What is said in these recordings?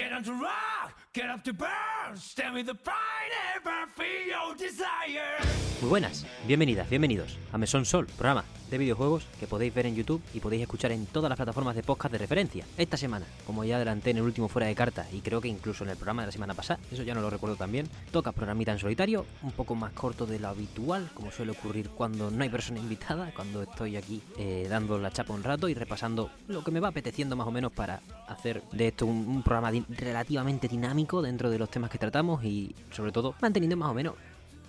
Get on to rock, get up to burn, stand with the pride ever feel your desire. Muy buenas, bienvenidas, bienvenidos a Mesón Sol, programa de videojuegos que podéis ver en YouTube y podéis escuchar en todas las plataformas de podcast de referencia. Esta semana, como ya adelanté en el último fuera de carta y creo que incluso en el programa de la semana pasada, eso ya no lo recuerdo también, toca programita en solitario, un poco más corto de lo habitual, como suele ocurrir cuando no hay persona invitada, cuando estoy aquí eh, dando la chapa un rato y repasando lo que me va apeteciendo más o menos para hacer de esto un, programa relativamente dinámico dentro de los temas que tratamos y sobre todo manteniendo más o menos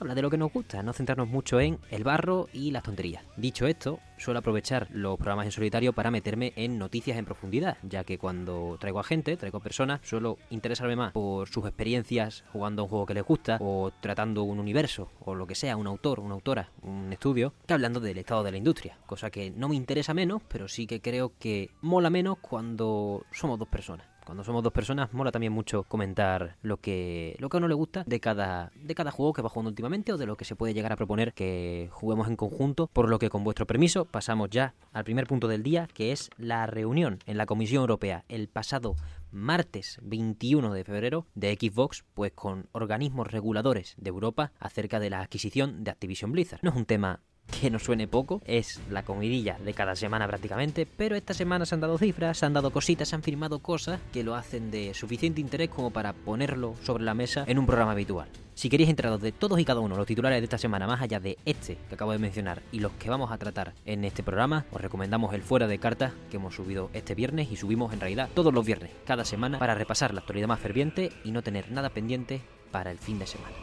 habla de lo que nos gusta, no centrarnos mucho en el barro y las tonterías. Dicho esto, suelo aprovechar los programas en solitario para meterme en noticias en profundidad, ya que cuando traigo a gente, traigo personas, suelo interesarme más por sus experiencias jugando a un juego que les gusta, o tratando un universo, o lo que sea, un autor, una autora, un estudio, que hablando del estado de la industria, cosa que no me interesa menos, pero sí que creo que mola menos cuando somos dos personas. Cuando somos dos personas mola también mucho comentar lo que lo que a uno le gusta de cada de cada juego que va jugando últimamente o de lo que se puede llegar a proponer que juguemos en conjunto, por lo que con vuestro permiso pasamos ya al primer punto del día, que es la reunión en la Comisión Europea el pasado martes 21 de febrero de Xbox, pues con organismos reguladores de Europa acerca de la adquisición de Activision Blizzard. No es un tema que nos suene poco, es la comidilla de cada semana prácticamente, pero esta semana se han dado cifras, se han dado cositas, se han firmado cosas que lo hacen de suficiente interés como para ponerlo sobre la mesa en un programa habitual. Si queréis enteraros de todos y cada uno los titulares de esta semana, más allá de este que acabo de mencionar y los que vamos a tratar en este programa, os recomendamos el Fuera de Cartas que hemos subido este viernes y subimos en realidad todos los viernes, cada semana, para repasar la actualidad más ferviente y no tener nada pendiente para el fin de semana.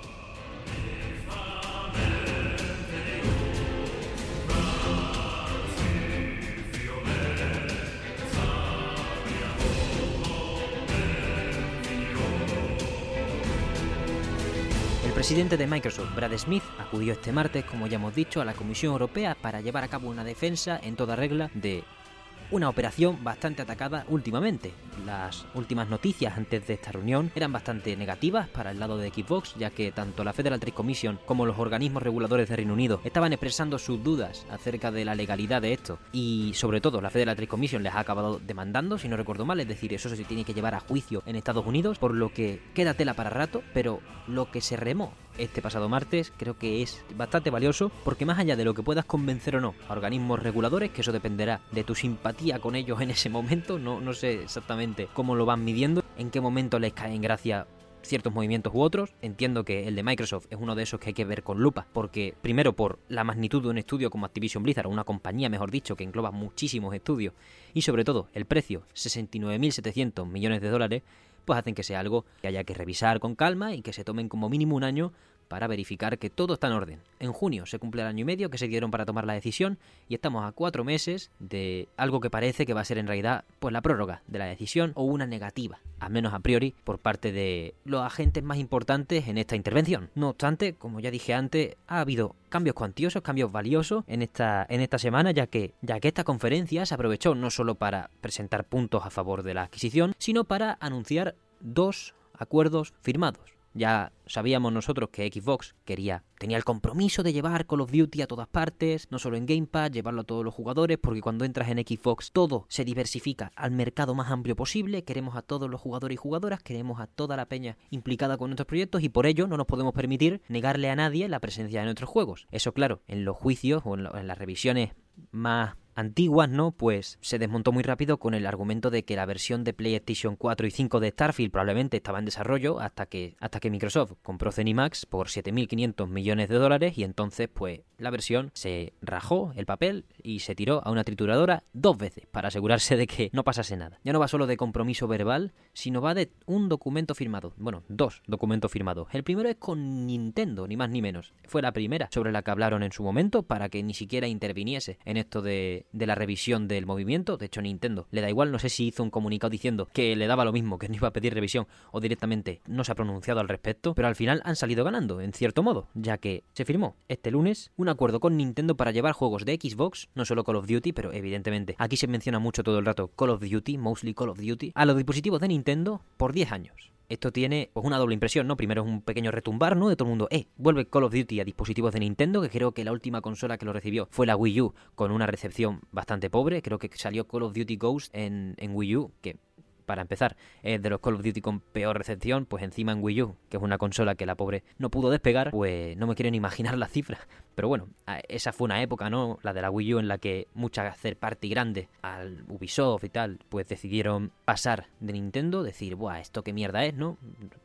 Presidente de Microsoft, Brad Smith, acudió este martes, como ya hemos dicho, a la Comisión Europea para llevar a cabo una defensa en toda regla de una operación bastante atacada últimamente. Las últimas noticias antes de esta reunión eran bastante negativas para el lado de Xbox, ya que tanto la Federal Trade Commission como los organismos reguladores de Reino Unido estaban expresando sus dudas acerca de la legalidad de esto. Y sobre todo la Federal Trade Commission les ha acabado demandando, si no recuerdo mal, es decir, eso se tiene que llevar a juicio en Estados Unidos, por lo que queda tela para rato, pero lo que se remó este pasado martes creo que es bastante valioso porque más allá de lo que puedas convencer o no a organismos reguladores, que eso dependerá de tu simpatía con ellos en ese momento, no, no sé exactamente cómo lo van midiendo, en qué momento les cae en gracia ciertos movimientos u otros. Entiendo que el de Microsoft es uno de esos que hay que ver con lupa, porque primero por la magnitud de un estudio como Activision Blizzard, o una compañía mejor dicho, que engloba muchísimos estudios, y sobre todo el precio, 69.700 millones de dólares, pues hacen que sea algo que haya que revisar con calma y que se tomen como mínimo un año para verificar que todo está en orden. En junio se cumple el año y medio que se dieron para tomar la decisión y estamos a cuatro meses de algo que parece que va a ser en realidad pues la prórroga de la decisión o una negativa, al menos a priori, por parte de los agentes más importantes en esta intervención. No obstante, como ya dije antes, ha habido cambios cuantiosos, cambios valiosos en esta, en esta semana, ya que, ya que esta conferencia se aprovechó no solo para presentar puntos a favor de la adquisición, sino para anunciar dos acuerdos firmados. Ya sabíamos nosotros que Xbox quería, tenía el compromiso de llevar Call of Duty a todas partes, no solo en Game Pass, llevarlo a todos los jugadores, porque cuando entras en Xbox todo se diversifica al mercado más amplio posible, queremos a todos los jugadores y jugadoras, queremos a toda la peña implicada con nuestros proyectos y por ello no nos podemos permitir negarle a nadie la presencia de nuestros juegos. Eso claro, en los juicios o en, lo- en las revisiones más antiguas, ¿no? Pues se desmontó muy rápido con el argumento de que la versión de PlayStation 4 y 5 de Starfield probablemente estaba en desarrollo hasta que, hasta que Microsoft compró Zenimax por 7.500 millones de dólares y entonces pues la versión se rajó el papel y se tiró a una trituradora dos veces para asegurarse de que no pasase nada. Ya no va solo de compromiso verbal, sino va de un documento firmado. Bueno, dos documentos firmados. El primero es con Nintendo, ni más ni menos. Fue la primera sobre la que hablaron en su momento para que ni siquiera interviniese en esto de, de la revisión del movimiento. De hecho, Nintendo le da igual, no sé si hizo un comunicado diciendo que le daba lo mismo, que no iba a pedir revisión o directamente no se ha pronunciado al respecto, pero al final han salido ganando, en cierto modo, ya que se firmó este lunes un acuerdo con Nintendo para llevar juegos de Xbox, no solo Call of Duty, pero evidentemente aquí se menciona mucho todo el rato Call of Duty, mostly Call of Duty, a los dispositivos de Nintendo por 10 años. Esto tiene pues, una doble impresión, ¿no? Primero es un pequeño retumbar, ¿no? De todo el mundo, eh, vuelve Call of Duty a dispositivos de Nintendo, que creo que la última consola que lo recibió fue la Wii U, con una recepción bastante pobre. Creo que salió Call of Duty Ghost en, en Wii U, que para empezar, es de los Call of Duty con peor recepción, pues encima en Wii U, que es una consola que la pobre no pudo despegar, pues no me quiero ni imaginar las cifras. Pero bueno, esa fue una época, ¿no? La de la Wii U en la que muchas hacer party grandes al Ubisoft y tal, pues decidieron pasar de Nintendo, decir, buah, esto qué mierda es, ¿no?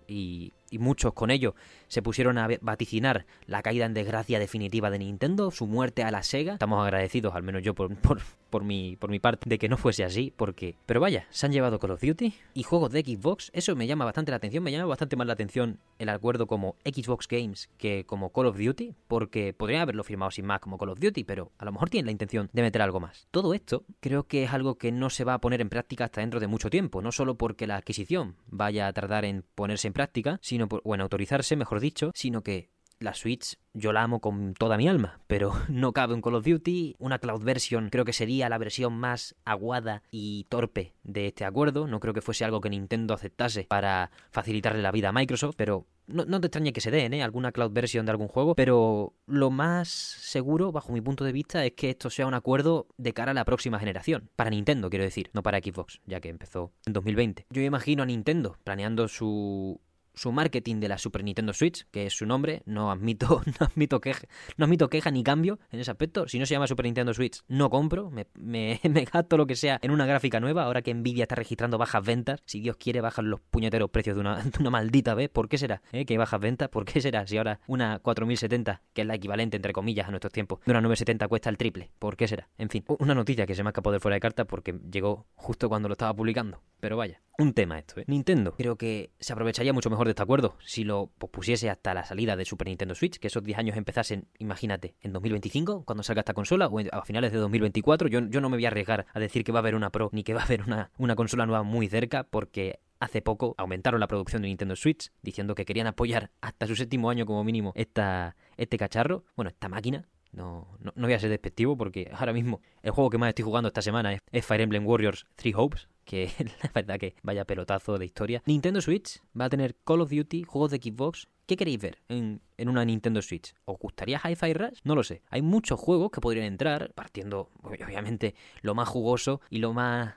Y muchos con ello se pusieron a vaticinar la caída en desgracia definitiva de Nintendo, su muerte a la Sega. Estamos agradecidos, al menos yo por, por, por, mi, por mi parte, de que no fuese así, porque... Pero vaya, se han llevado Call of Duty y juegos de Xbox, eso me llama bastante la atención, me llama bastante más la atención el acuerdo como Xbox Games que como Call of Duty, porque podrían haberlo firmado sin más como Call of Duty, pero a lo mejor tienen la intención de meter algo más. Todo esto creo que es algo que no se va a poner en práctica hasta dentro de mucho tiempo, no solo porque la adquisición vaya a tardar en ponerse en práctica, sino o en autorizarse, mejor dicho, sino que la Switch yo la amo con toda mi alma, pero no cabe un Call of Duty. Una cloud version creo que sería la versión más aguada y torpe de este acuerdo. No creo que fuese algo que Nintendo aceptase para facilitarle la vida a Microsoft, pero no, te extrañe que se den, ¿eh? Alguna cloud version de algún juego, pero lo más seguro, bajo mi punto de vista, es que esto sea un acuerdo de cara a la próxima generación. Para Nintendo, quiero decir, no para Xbox, ya que empezó en 2020. Yo imagino a Nintendo planeando su su marketing de la Super Nintendo Switch, que es su nombre, no admito, no admito queja, no admito queja ni cambio en ese aspecto. Si no se llama Super Nintendo Switch, no compro, me, me, gasto lo que sea en una gráfica nueva, ahora que Nvidia está registrando bajas ventas, si Dios quiere bajan los puñeteros precios de una, maldita vez, ¿por qué será? ¿Eh? Que hay bajas ventas, ¿por qué será? Si ahora una 4070, que es la equivalente entre comillas a nuestros tiempos, de una 970 cuesta el triple, ¿por qué será? En fin, una noticia que se me ha escapado de fuera de carta porque llegó justo cuando lo estaba publicando, pero vaya, un tema esto, ¿eh? Nintendo creo que se aprovecharía mucho mejor de este acuerdo si lo pospusiese hasta la salida de Super Nintendo Switch, que esos 10 años empezasen, imagínate, en 2025, cuando salga esta consola, o a finales de 2024. Yo, yo no me voy a arriesgar a decir que va a haber una Pro ni que va a haber una, una consola nueva muy cerca, porque hace poco aumentaron la producción de Nintendo Switch, diciendo que querían apoyar hasta su séptimo año como mínimo esta, este cacharro, bueno, esta máquina. No, no, no, voy a ser despectivo porque ahora mismo el juego que más estoy jugando esta semana es Fire Emblem Warriors 3 Hopes, que la verdad que vaya pelotazo de historia. Nintendo Switch va a tener Call of Duty, juegos de Xbox. ¿Qué queréis ver en, una Nintendo Switch? ¿Os gustaría Hi-Fi Rush? No lo sé. Hay muchos juegos que podrían entrar, partiendo, obviamente, lo más jugoso y lo más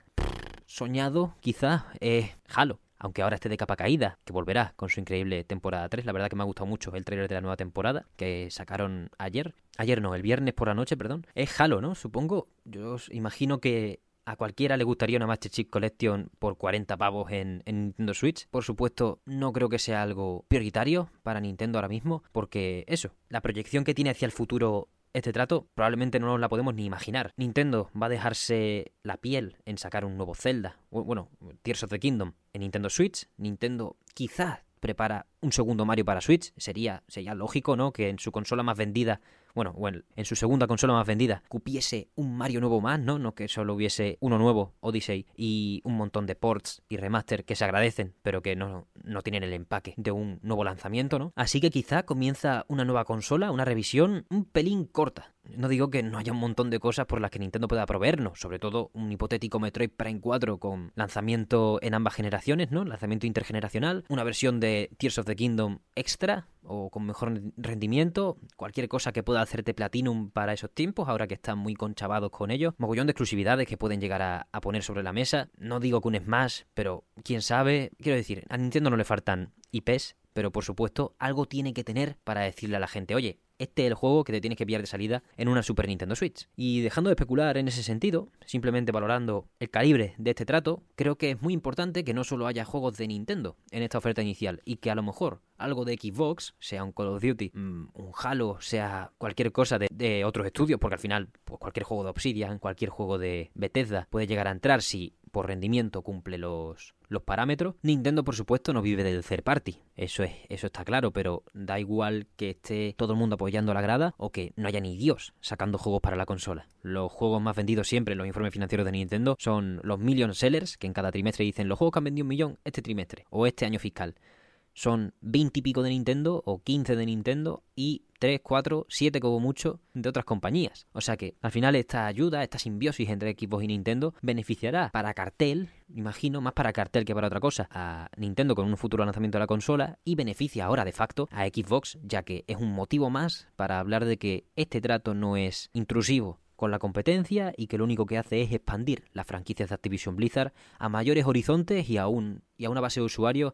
soñado, quizás, es Halo aunque ahora esté de capa caída, que volverá con su increíble temporada 3. La verdad que me ha gustado mucho el trailer de la nueva temporada que sacaron ayer. Ayer no, el viernes por la noche, perdón. Es Halo, ¿no? Supongo. Yo os imagino que a cualquiera le gustaría una Master Chief Collection por 40 pavos en, Nintendo Switch. Por supuesto, no creo que sea algo prioritario para Nintendo ahora mismo, porque eso, la proyección que tiene hacia el futuro este trato probablemente no nos la podemos ni imaginar. Nintendo va a dejarse la piel en sacar un nuevo Zelda, bueno, Tears of the Kingdom en Nintendo Switch. Nintendo quizás prepara un segundo Mario para Switch. Sería, sería lógico, ¿no? Que en su consola más vendida bueno, bueno, en su segunda consola más vendida, cupiese un Mario nuevo más, ¿no? No que solo hubiese uno nuevo, Odyssey, y un montón de ports y remaster que se agradecen, pero que no, no tienen el empaque de un nuevo lanzamiento, ¿no? Así que quizá comienza una nueva consola, una revisión un pelín corta. No digo que no haya un montón de cosas por las que Nintendo pueda proveernos, sobre todo un hipotético Metroid Prime 4 con lanzamiento en ambas generaciones, ¿no? Lanzamiento intergeneracional, una versión de Tears of the Kingdom extra o con mejor rendimiento, cualquier cosa que pueda hacerte Platinum para esos tiempos, ahora que están muy conchavados con ellos, mogollón de exclusividades que pueden llegar a, a poner sobre la mesa. No digo que un Smash, pero quién sabe, quiero decir, a Nintendo no le faltan IPs, pero por supuesto algo tiene que tener para decirle a la gente, oye, este es el juego que te tienes que pillar de salida en una Super Nintendo Switch. Y dejando de especular en ese sentido, simplemente valorando el calibre de este trato, creo que es muy importante que no solo haya juegos de Nintendo en esta oferta inicial y que a lo mejor algo de Xbox, sea un Call of Duty, mm, un Halo, sea cualquier cosa de, otros estudios, porque al final pues cualquier juego de Obsidian, cualquier juego de Bethesda puede llegar a entrar si por rendimiento cumple los, los parámetros. Nintendo, por supuesto, no vive del third party. Eso es, eso está claro, pero da igual que esté todo el mundo apoyando la grada o que no haya ni Dios sacando juegos para la consola. Los juegos más vendidos siempre en los informes financieros de Nintendo son los million sellers, que en cada trimestre dicen los juegos que han vendido un millón este trimestre o este año fiscal son 20 y pico de Nintendo o 15 de Nintendo y 3, 4, 7 como mucho de otras compañías. O sea que al final esta ayuda, esta simbiosis entre equipos y Nintendo beneficiará para cartel, imagino, más para cartel que para otra cosa, a Nintendo con un futuro lanzamiento de la consola y beneficia ahora de facto a Xbox, ya que es un motivo más para hablar de que este trato no es intrusivo con la competencia y que lo único que hace es expandir las franquicias de Activision Blizzard a mayores horizontes y a, un, y a una base de usuarios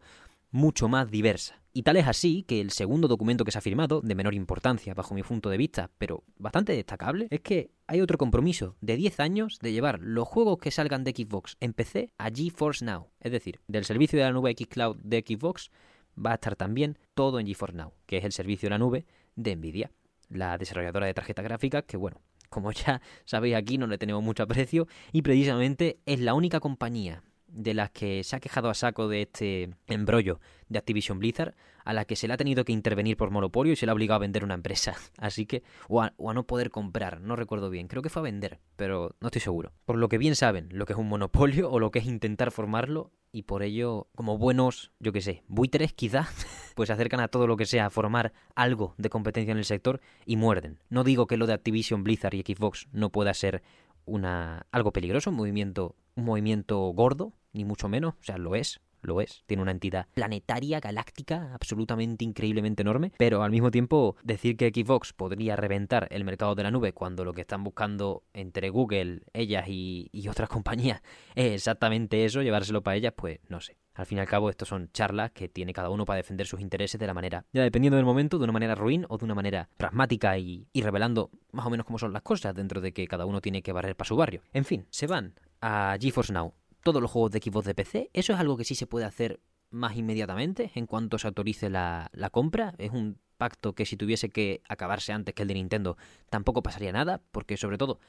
mucho más diversa. Y tal es así que el segundo documento que se ha firmado, de menor importancia bajo mi punto de vista, pero bastante destacable, es que hay otro compromiso de 10 años de llevar los juegos que salgan de Xbox en PC a GeForce Now. Es decir, del servicio de la nube Xcloud de Xbox va a estar también todo en GeForce Now, que es el servicio de la nube de Nvidia, la desarrolladora de tarjetas gráficas que, bueno, como ya sabéis aquí no le tenemos mucho aprecio y precisamente es la única compañía de las que se ha quejado a saco de este embrollo de Activision Blizzard, a la que se le ha tenido que intervenir por monopolio y se le ha obligado a vender una empresa. Así que, o a, no poder comprar, no recuerdo bien, creo que fue a vender, pero no estoy seguro. Por lo que bien saben lo que es un monopolio o lo que es intentar formarlo, y por ello, como buenos, yo qué sé, buitres quizá, pues se acercan a todo lo que sea a formar algo de competencia en el sector y muerden. No digo que lo de Activision Blizzard y Xbox no pueda ser una algo peligroso, un movimiento, un movimiento gordo, ni mucho menos, o sea, lo es, lo es. Tiene una entidad planetaria, galáctica, absolutamente increíblemente enorme. Pero al mismo tiempo, decir que Xbox podría reventar el mercado de la nube cuando lo que están buscando entre Google, ellas y, y otras compañías es exactamente eso, llevárselo para ellas, pues no sé. Al fin y al cabo, estos son charlas que tiene cada uno para defender sus intereses de la manera, ya dependiendo del momento, de una manera ruin o de una manera pragmática y, y revelando más o menos cómo son las cosas dentro de que cada uno tiene que barrer para su barrio. En fin, se van a GeForce Now todos los juegos de equipos de PC. Eso es algo que sí se puede hacer más inmediatamente en cuanto se autorice la, compra. Es un pacto que si tuviese que acabarse antes que el de Nintendo tampoco pasaría nada, porque sobre todo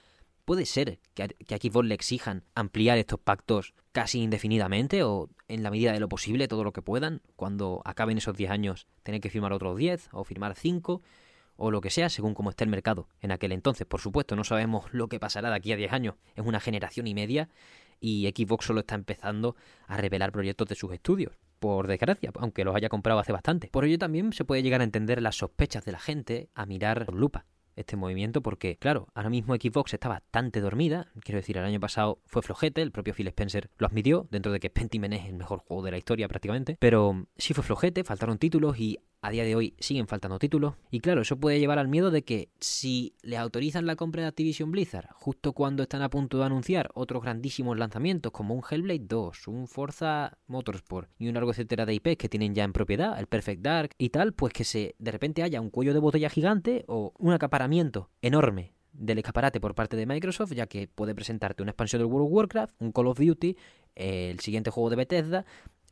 puede ser que a, que Xbox le exijan ampliar estos pactos casi indefinidamente o en la medida de lo posible todo lo que puedan. Cuando acaben esos 10 años tener que firmar otros 10 o firmar 5 o lo que sea, según cómo esté el mercado en aquel entonces. Por supuesto, no sabemos lo que pasará de aquí a 10 años. Es una generación y media y Xbox solo está empezando a revelar proyectos de sus estudios. Por desgracia, aunque los haya comprado hace bastante. Por ello también se puede llegar a entender las sospechas de la gente a mirar por lupa este movimiento porque, claro, ahora mismo Xbox está bastante dormida. Quiero decir, el año pasado fue flojete, el propio Phil Spencer lo admitió, dentro de que Pentiment es el mejor juego de la historia prácticamente. Pero sí fue flojete, faltaron títulos y a día de hoy siguen faltando títulos. Y claro, eso puede llevar al miedo de que si les autorizan la compra de Activision Blizzard justo cuando están a punto de anunciar otros grandísimos lanzamientos como un Hellblade 2, un Forza Motorsport y un largo etcétera de IPs que tienen ya en propiedad, el Perfect Dark y tal, pues que se de repente haya un cuello de botella gigante o un acaparamiento enorme del escaparate por parte de Microsoft, ya que puede presentarte una expansión del World of Warcraft, un Call of Duty, el siguiente juego de Bethesda,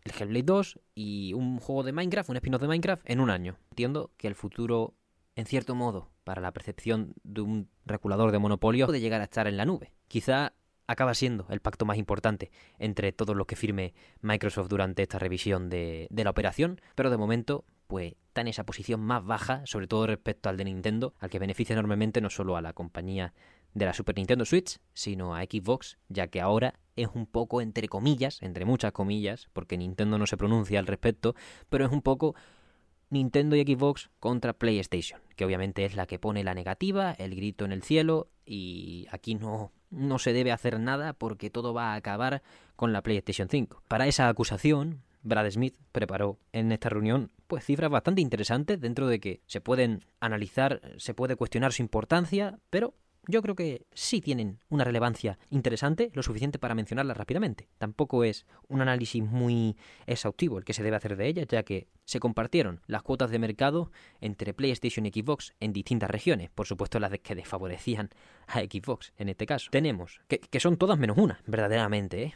el Hellblade 2 y un juego de Minecraft, un spin-off de Minecraft en un año. Entiendo que el futuro, en cierto modo, para la percepción de un regulador de monopolio, puede llegar a estar en la nube. Quizá acaba siendo el pacto más importante entre todos los que firme Microsoft durante esta revisión de, de la operación, pero de momento pues está en esa posición más baja, sobre todo respecto al de Nintendo, al que beneficia enormemente no solo a la compañía de la Super Nintendo Switch, sino a Xbox, ya que ahora es un poco entre comillas, entre muchas comillas, porque Nintendo no se pronuncia al respecto, pero es un poco Nintendo y Xbox contra PlayStation, que obviamente es la que pone la negativa, el grito en el cielo, y aquí no, no se debe hacer nada porque todo va a acabar con la PlayStation 5. Para esa acusación, Brad Smith preparó en esta reunión pues cifras bastante interesantes dentro de que se pueden analizar, se puede cuestionar su importancia, pero yo creo que sí tienen una relevancia interesante, lo suficiente para mencionarlas rápidamente. Tampoco es un análisis muy exhaustivo el que se debe hacer de ellas, ya que se compartieron las cuotas de mercado entre PlayStation y Xbox en distintas regiones, por supuesto las que desfavorecían a Xbox en este caso. Tenemos, que, que son todas menos una, verdaderamente, ¿eh?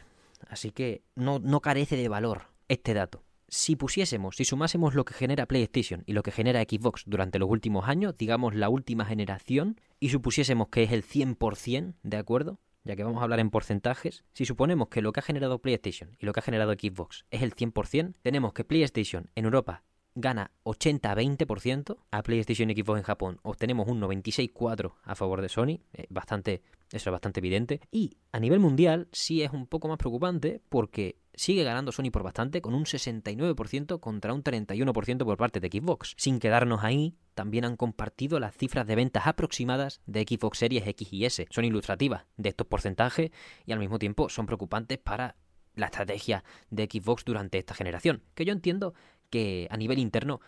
Así que no, no carece de valor este dato si pusiésemos, si sumásemos lo que genera PlayStation y lo que genera Xbox durante los últimos años, digamos la última generación, y supusiésemos que es el 100%, ¿de acuerdo? Ya que vamos a hablar en porcentajes, si suponemos que lo que ha generado PlayStation y lo que ha generado Xbox es el 100%, tenemos que PlayStation en Europa gana 80-20%, a PlayStation y Xbox en Japón obtenemos un 96-4 a favor de Sony, eh, bastante, eso es bastante evidente, y a nivel mundial sí es un poco más preocupante porque sigue ganando Sony por bastante con un 69% contra un 31% por parte de Xbox. Sin quedarnos ahí, también han compartido las cifras de ventas aproximadas de Xbox Series X y S. Son ilustrativas de estos porcentajes y al mismo tiempo son preocupantes para la estrategia de Xbox durante esta generación, que yo entiendo que a nivel interno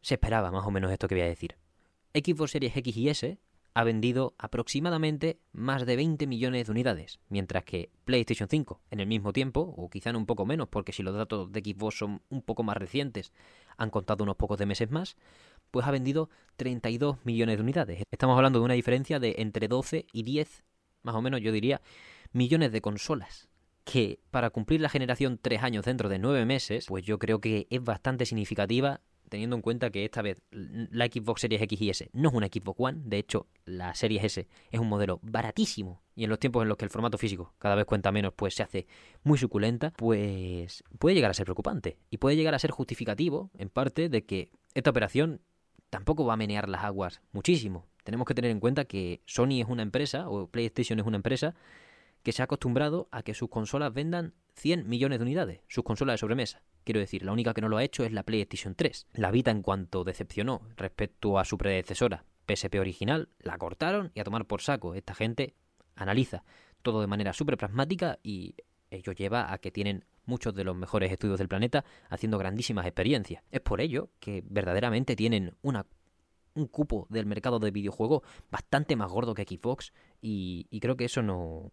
se esperaba más o menos esto que voy a decir. Xbox Series X y S ha vendido aproximadamente más de 20 millones de unidades, mientras que PlayStation 5, en el mismo tiempo, o quizá en un poco menos, porque si los datos de Xbox son un poco más recientes, han contado unos pocos de meses más, pues ha vendido 32 millones de unidades. Estamos hablando de una diferencia de entre 12 y 10, más o menos yo diría, millones de consolas. Que para cumplir la generación 3 años dentro de 9 meses, pues yo creo que es bastante significativa teniendo en cuenta que esta vez la Xbox Series X y S no es una Xbox One, de hecho la Series S es un modelo baratísimo y en los tiempos en los que el formato físico cada vez cuenta menos, pues se hace muy suculenta, pues puede llegar a ser preocupante y puede llegar a ser justificativo en parte de que esta operación tampoco va a menear las aguas muchísimo. Tenemos que tener en cuenta que Sony es una empresa o PlayStation es una empresa que se ha acostumbrado a que sus consolas vendan 100 millones de unidades, sus consolas de sobremesa. Quiero decir, la única que no lo ha hecho es la PlayStation 3. La Vita en cuanto decepcionó respecto a su predecesora, PSP original, la cortaron y a tomar por saco. Esta gente analiza todo de manera súper pragmática y ello lleva a que tienen muchos de los mejores estudios del planeta haciendo grandísimas experiencias. Es por ello que verdaderamente tienen una, un cupo del mercado de videojuegos bastante más gordo que Xbox y, y creo que eso no,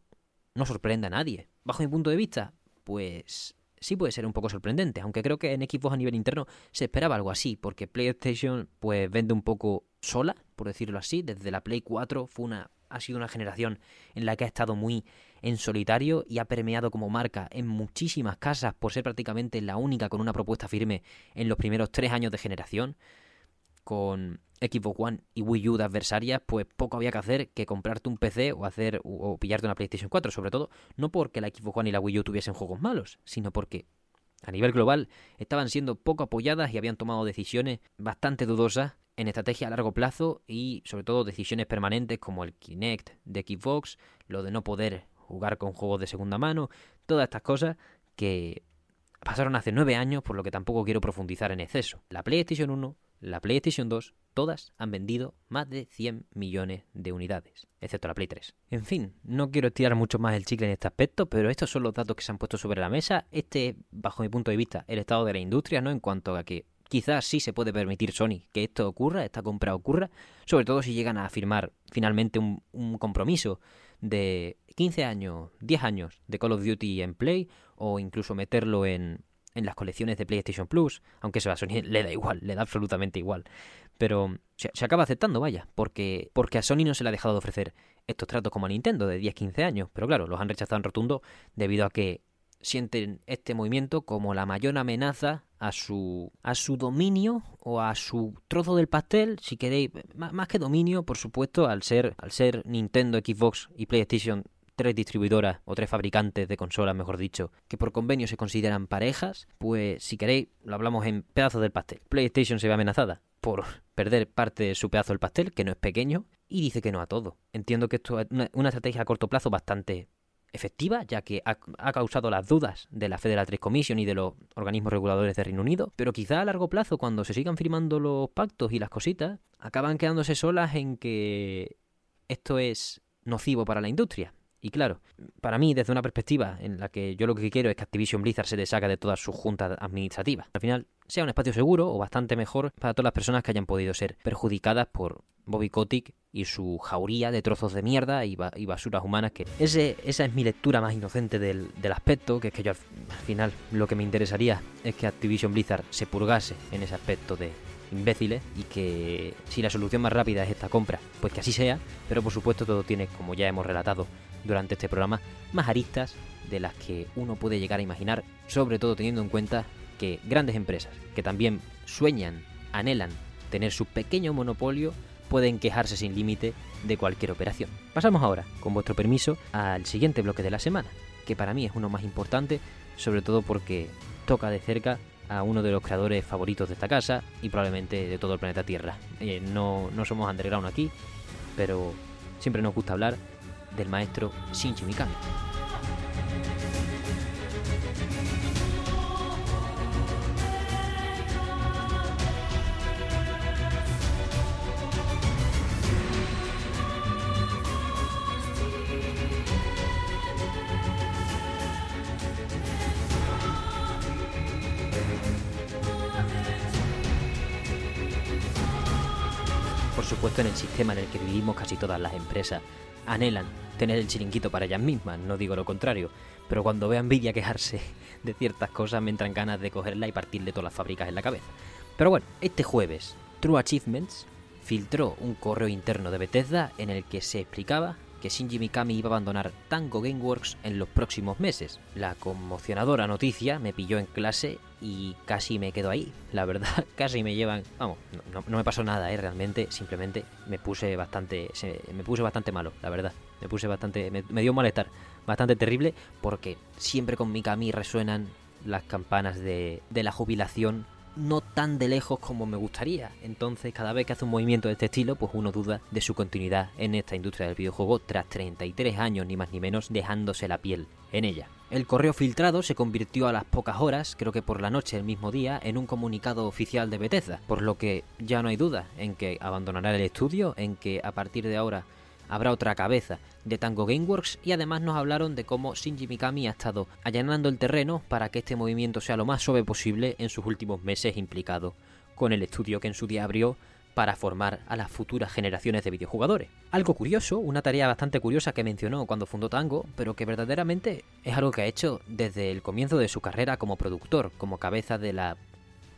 no sorprende a nadie. Bajo mi punto de vista, pues sí puede ser un poco sorprendente, aunque creo que en Xbox a nivel interno se esperaba algo así, porque PlayStation pues vende un poco sola, por decirlo así, desde la Play 4 fue una ha sido una generación en la que ha estado muy en solitario y ha permeado como marca en muchísimas casas por ser prácticamente la única con una propuesta firme en los primeros tres años de generación con Xbox One y Wii U de adversarias, pues poco había que hacer que comprarte un PC o hacer o pillarte una PlayStation 4, sobre todo no porque la Xbox One y la Wii U tuviesen juegos malos, sino porque a nivel global estaban siendo poco apoyadas y habían tomado decisiones bastante dudosas en estrategia a largo plazo y sobre todo decisiones permanentes como el Kinect de Xbox, lo de no poder jugar con juegos de segunda mano, todas estas cosas que pasaron hace nueve años, por lo que tampoco quiero profundizar en exceso. La PlayStation 1 la PlayStation 2, todas han vendido más de 100 millones de unidades, excepto la Play 3. En fin, no quiero estirar mucho más el chicle en este aspecto, pero estos son los datos que se han puesto sobre la mesa. Este, bajo mi punto de vista, el estado de la industria, ¿no? En cuanto a que quizás sí se puede permitir Sony que esto ocurra, esta compra ocurra, sobre todo si llegan a firmar finalmente un compromiso de 15 años, 10 años de Call of Duty en Play o incluso meterlo en, en las colecciones de PlayStation Plus, aunque eso a Sony le da igual, le da absolutamente igual. Pero se, acaba aceptando, vaya, porque, porque a Sony no se le ha dejado de ofrecer estos tratos como a Nintendo de 10-15 años, pero claro, los han rechazado en rotundo debido a que sienten este movimiento como la mayor amenaza a su a su dominio o a su trozo del pastel, si queréis, más, más que dominio, por supuesto, al ser al ser Nintendo, Xbox y PlayStation tres distribuidoras o tres fabricantes de consolas, mejor dicho, que por convenio se consideran parejas, pues si queréis lo hablamos en pedazos del pastel. PlayStation se ve amenazada por perder parte de su pedazo del pastel, que no es pequeño, y dice que no a todo. Entiendo que esto es una, estrategia a corto plazo bastante efectiva, ya que ha, causado las dudas de la Federal Trade Commission y de los organismos reguladores de Reino Unido, pero quizá a largo plazo, cuando se sigan firmando los pactos y las cositas, acaban quedándose solas en que esto es nocivo para la industria. Y claro, para mí, desde una perspectiva en la que yo lo que quiero es que Activision Blizzard se deshaga de todas sus juntas administrativas. Al final, sea un espacio seguro o bastante mejor para todas las personas que hayan podido ser perjudicadas por Bobby Kotick y su jauría de trozos de mierda y, basuras humanas. que ese, Esa es mi lectura más inocente del, aspecto, que es que yo al, final lo que me interesaría es que Activision Blizzard se purgase en ese aspecto de, imbéciles y que si la solución más rápida es esta compra, pues que así sea, pero por supuesto todo tiene, como ya hemos relatado, durante este programa más aristas de las que uno puede llegar a imaginar, sobre todo teniendo en cuenta que grandes empresas que también sueñan, anhelan tener su pequeño monopolio, pueden quejarse sin límite de cualquier operación. Pasamos ahora, con vuestro permiso, al siguiente bloque de la semana, que para mí es uno más importante, sobre todo porque toca de cerca a uno de los creadores favoritos de esta casa y probablemente de todo el planeta Tierra. Eh, no, no somos underground aquí, pero siempre nos gusta hablar del maestro Shinji Mikami. Por supuesto, en el sistema en el que vivimos casi todas las empresas anhelan tener el chiringuito para ellas mismas, no digo lo contrario, pero cuando veo a quejarse de ciertas cosas me entran ganas de cogerla y partirle todas las fábricas en la cabeza. Pero bueno, este jueves, True Achievements filtró un correo interno de Bethesda en el que se explicaba que Shinji Mikami iba a abandonar Tango Gameworks en los próximos meses. La conmocionadora noticia me pilló en clase y casi me quedo ahí. La verdad, casi me llevan... Vamos, no, me pasó nada, ¿eh? Realmente, simplemente me puse bastante... me puse bastante malo, la verdad. Me puse bastante... Me, dio un malestar bastante terrible porque siempre con Mikami resuenan las campanas de, de la jubilación no tan de lejos como me gustaría. Entonces, cada vez que hace un movimiento de este estilo, pues uno duda de su continuidad en esta industria del videojuego tras 33 años, ni más ni menos, dejándose la piel en ella. El correo filtrado se convirtió a las pocas horas, creo que por la noche del mismo día, en un comunicado oficial de Bethesda, por lo que ya no hay duda en que abandonará el estudio, en que a partir de ahora habrá otra cabeza de Tango Gameworks y además nos hablaron de cómo Shinji Mikami ha estado allanando el terreno para que este movimiento sea lo más suave posible en sus últimos meses implicado con el estudio que en su día abrió para formar a las futuras generaciones de videojugadores. Algo curioso, una tarea bastante curiosa que mencionó cuando fundó Tango, pero que verdaderamente es algo que ha hecho desde el comienzo de su carrera como productor, como cabeza de la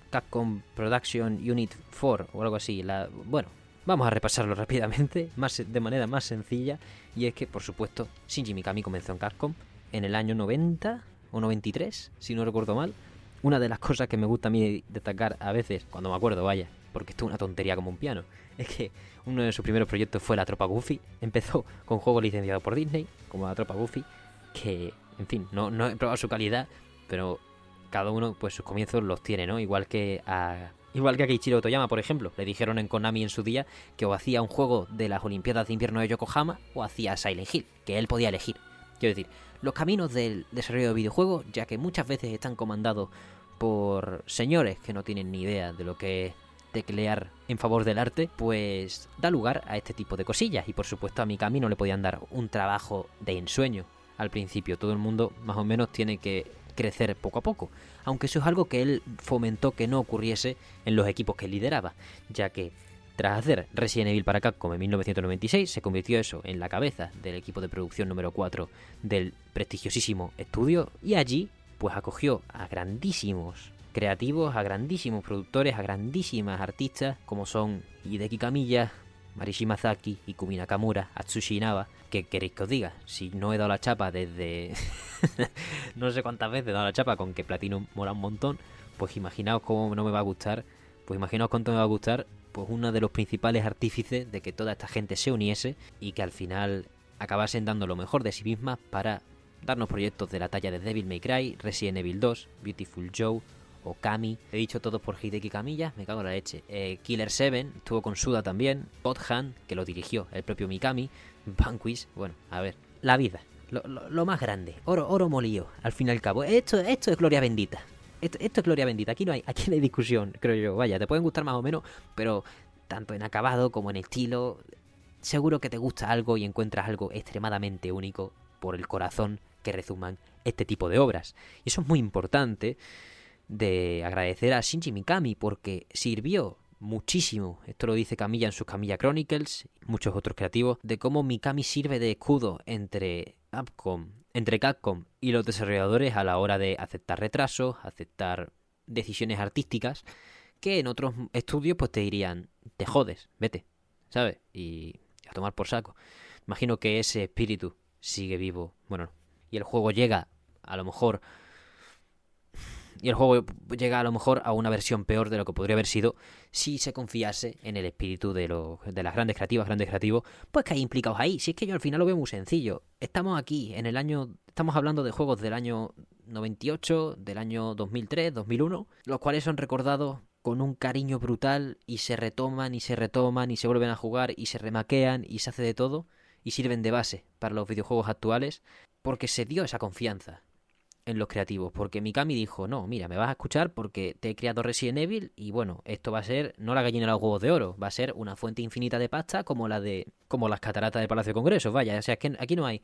Capcom Production Unit 4 o algo así. La, bueno, Vamos a repasarlo rápidamente, más, de manera más sencilla, y es que, por supuesto, Shinji Mikami comenzó en Capcom en el año 90 o 93, si no recuerdo mal. Una de las cosas que me gusta a mí destacar a veces, cuando me acuerdo, vaya, porque esto es una tontería como un piano, es que uno de sus primeros proyectos fue La Tropa Goofy. Empezó con juegos licenciados por Disney, como La Tropa Goofy, que, en fin, no, no he probado su calidad, pero cada uno, pues sus comienzos los tiene, ¿no? Igual que a Igual que a Keiichiro Toyama, por ejemplo, le dijeron en Konami en su día que o hacía un juego de las Olimpiadas de Invierno de Yokohama o hacía Silent Hill, que él podía elegir. Quiero decir, los caminos del desarrollo de videojuegos, ya que muchas veces están comandados por señores que no tienen ni idea de lo que es teclear en favor del arte, pues da lugar a este tipo de cosillas. Y por supuesto a Mikami no le podían dar un trabajo de ensueño al principio. Todo el mundo más o menos tiene que crecer poco a poco, aunque eso es algo que él fomentó que no ocurriese en los equipos que lideraba, ya que tras hacer Resident Evil para Capcom en 1996, se convirtió eso en la cabeza del equipo de producción número 4 del prestigiosísimo estudio y allí pues acogió a grandísimos creativos, a grandísimos productores, a grandísimas artistas como son Hideki Kamiya, Marishima Zaki y Kumi Nakamura, Atsushi Inaba, ¿qué queréis que os diga? Si no he dado la chapa desde... no sé cuántas veces he dado la chapa con que Platinum mola un montón, pues imaginaos cómo no me va a gustar, pues imaginaos cuánto me va a gustar, pues uno de los principales artífices de que toda esta gente se uniese y que al final acabasen dando lo mejor de sí mismas para darnos proyectos de la talla de Devil May Cry, Resident Evil 2, Beautiful Joe, Okami, he dicho todo por Hideki Kamiya, me cago en la leche. Eh, Killer 7 estuvo con Suda también, Godhan, que lo dirigió el propio Mikami, Vanquish, bueno, a ver, la vida, lo, más grande, oro, oro molido, al fin y al cabo. Esto, esto es gloria bendita. Esto, esto, es gloria bendita. Aquí no hay, aquí no hay discusión, creo yo. Vaya, te pueden gustar más o menos, pero tanto en acabado como en estilo, seguro que te gusta algo y encuentras algo extremadamente único por el corazón que rezuman este tipo de obras. Y eso es muy importante de agradecer a Shinji Mikami porque sirvió muchísimo, esto lo dice Camilla en sus Camilla Chronicles, muchos otros creativos, de cómo Mikami sirve de escudo entre Capcom, entre Capcom y los desarrolladores a la hora de aceptar retrasos, aceptar decisiones artísticas que en otros estudios pues te dirían, te jodes, vete, ¿sabes? Y a tomar por saco. Imagino que ese espíritu sigue vivo, bueno, y el juego llega a lo mejor y el juego llega a lo mejor a una versión peor de lo que podría haber sido si se confiase en el espíritu de, de las grandes creativas, grandes creativos, pues que hay implicados ahí. Si es que yo al final lo veo muy sencillo. Estamos aquí en el año, estamos hablando de juegos del año 98, del año 2003, 2001, los cuales son recordados con un cariño brutal y se retoman y se retoman y se vuelven a jugar y se remaquean y se hace de todo y sirven de base para los videojuegos actuales porque se dio esa confianza en los creativos, porque Mikami dijo, no, mira, me vas a escuchar porque te he creado Resident Evil y bueno, esto va a ser no la gallina de los huevos de oro, va a ser una fuente infinita de pasta como la de como las cataratas del Palacio de Congresos, vaya, o sea, es que aquí no hay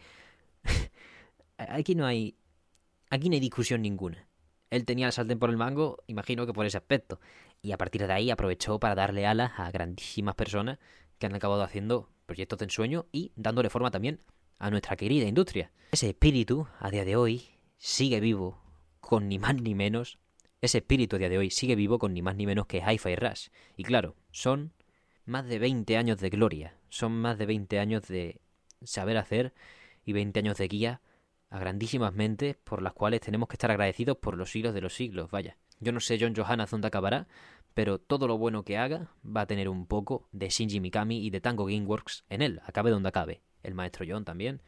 aquí no hay aquí no hay discusión ninguna. Él tenía el sartén por el mango, imagino que por ese aspecto, y a partir de ahí aprovechó para darle alas a grandísimas personas que han acabado haciendo proyectos de ensueño y dándole forma también a nuestra querida industria. Ese espíritu, a día de hoy, sigue vivo con ni más ni menos. Ese espíritu a día de hoy sigue vivo con ni más ni menos que Hi-Fi Rush. Y claro, son más de 20 años de gloria, son más de 20 años de saber hacer y 20 años de guía a grandísimas mentes por las cuales tenemos que estar agradecidos por los siglos de los siglos, vaya. Yo no sé John Johanna dónde acabará, pero todo lo bueno que haga va a tener un poco de Shinji Mikami y de Tango Gameworks en él, acabe donde acabe. El maestro John también,